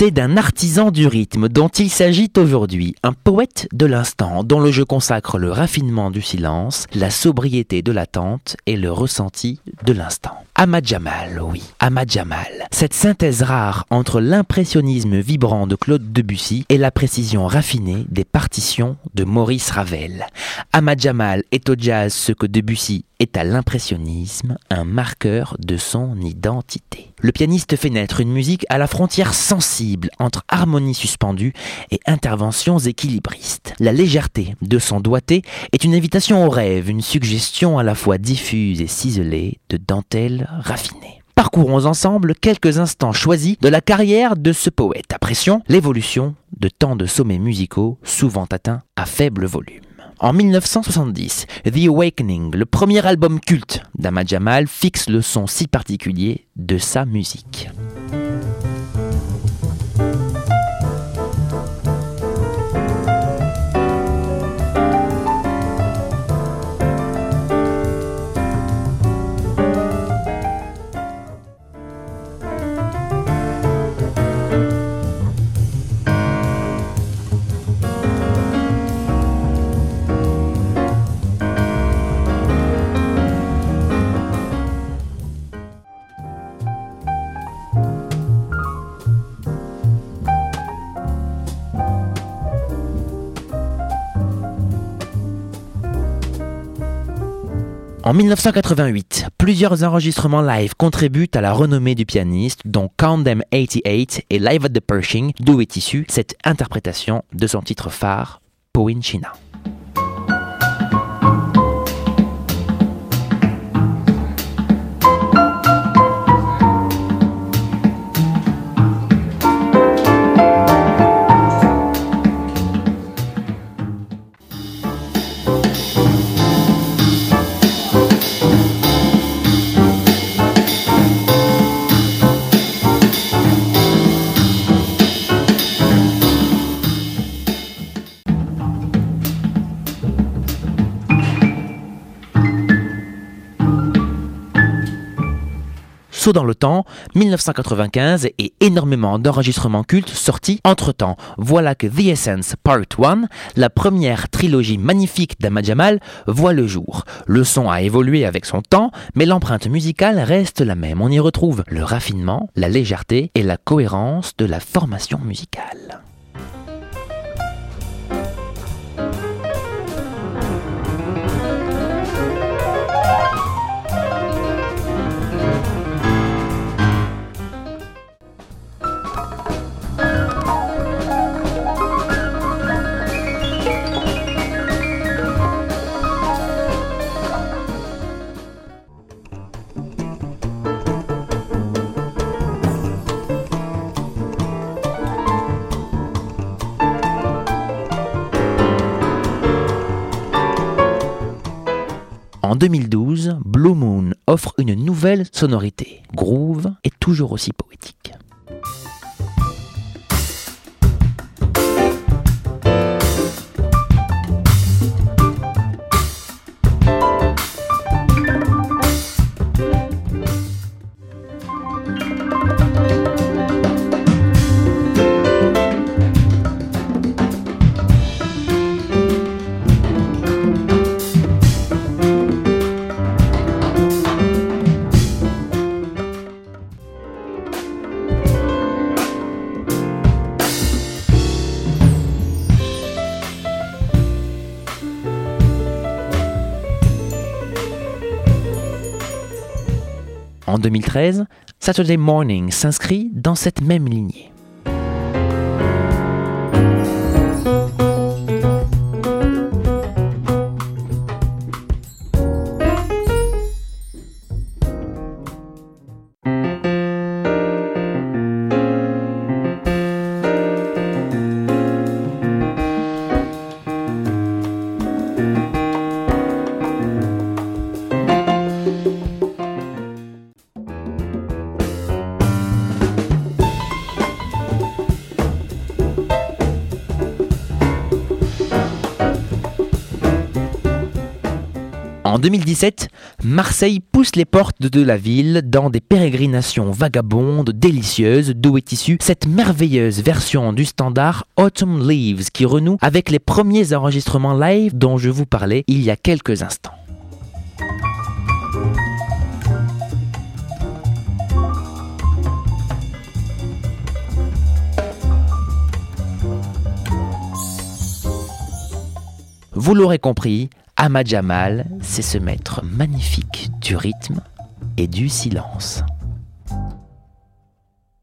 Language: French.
C'est d'un artisan du rythme dont il s'agit aujourd'hui, un poète de l'instant dont le jeu consacre le raffinement du silence, la sobriété de l'attente et le ressenti de l'instant. Ahmad Jamal, oui, Ahmad Jamal. Cette synthèse rare entre l'impressionnisme vibrant de Claude Debussy et la précision raffinée des partitions de Maurice Ravel. Ahmad Jamal est au jazz ce que Debussy est à l'impressionnisme, un marqueur de son identité. Le pianiste fait naître une musique à la frontière sensible entre harmonie suspendue et interventions équilibristes. La légèreté de son doigté est une invitation au rêve, une suggestion à la fois diffuse et ciselée de dentelle raffinée. Parcourons ensemble quelques instants choisis de la carrière de ce poète. Pression, l'évolution de tant de sommets musicaux souvent atteints à faible volume. En 1970, The Awakening, le premier album culte d'Ahmad Jamal, fixe le son si particulier de sa musique. En 1988, plusieurs enregistrements live contribuent à la renommée du pianiste, dont Them 88 et Live at the Pershing, d'où est issue cette interprétation de son titre phare, Dans le temps, 1995 et énormément d'enregistrements cultes sortis entre-temps. Voilà que The Essence Part 1, la première trilogie magnifique d'Ahmad Jamal, voit le jour. Le son a évolué avec son temps, mais l'empreinte musicale reste la même. On y retrouve le raffinement, la légèreté et la cohérence de la formation musicale. En 2012, Blue Moon offre une nouvelle sonorité, groove et toujours aussi poétique. En 2013, Saturday Morning s'inscrit dans cette même lignée. En 2017, Marseille pousse les portes de la ville dans des pérégrinations vagabondes, délicieuses, d'où est issue cette merveilleuse version du standard Autumn Leaves qui renoue avec les premiers enregistrements live dont je vous parlais il y a quelques instants. Vous l'aurez compris, Ahmad Jamal, c'est ce maître magnifique du rythme et du silence.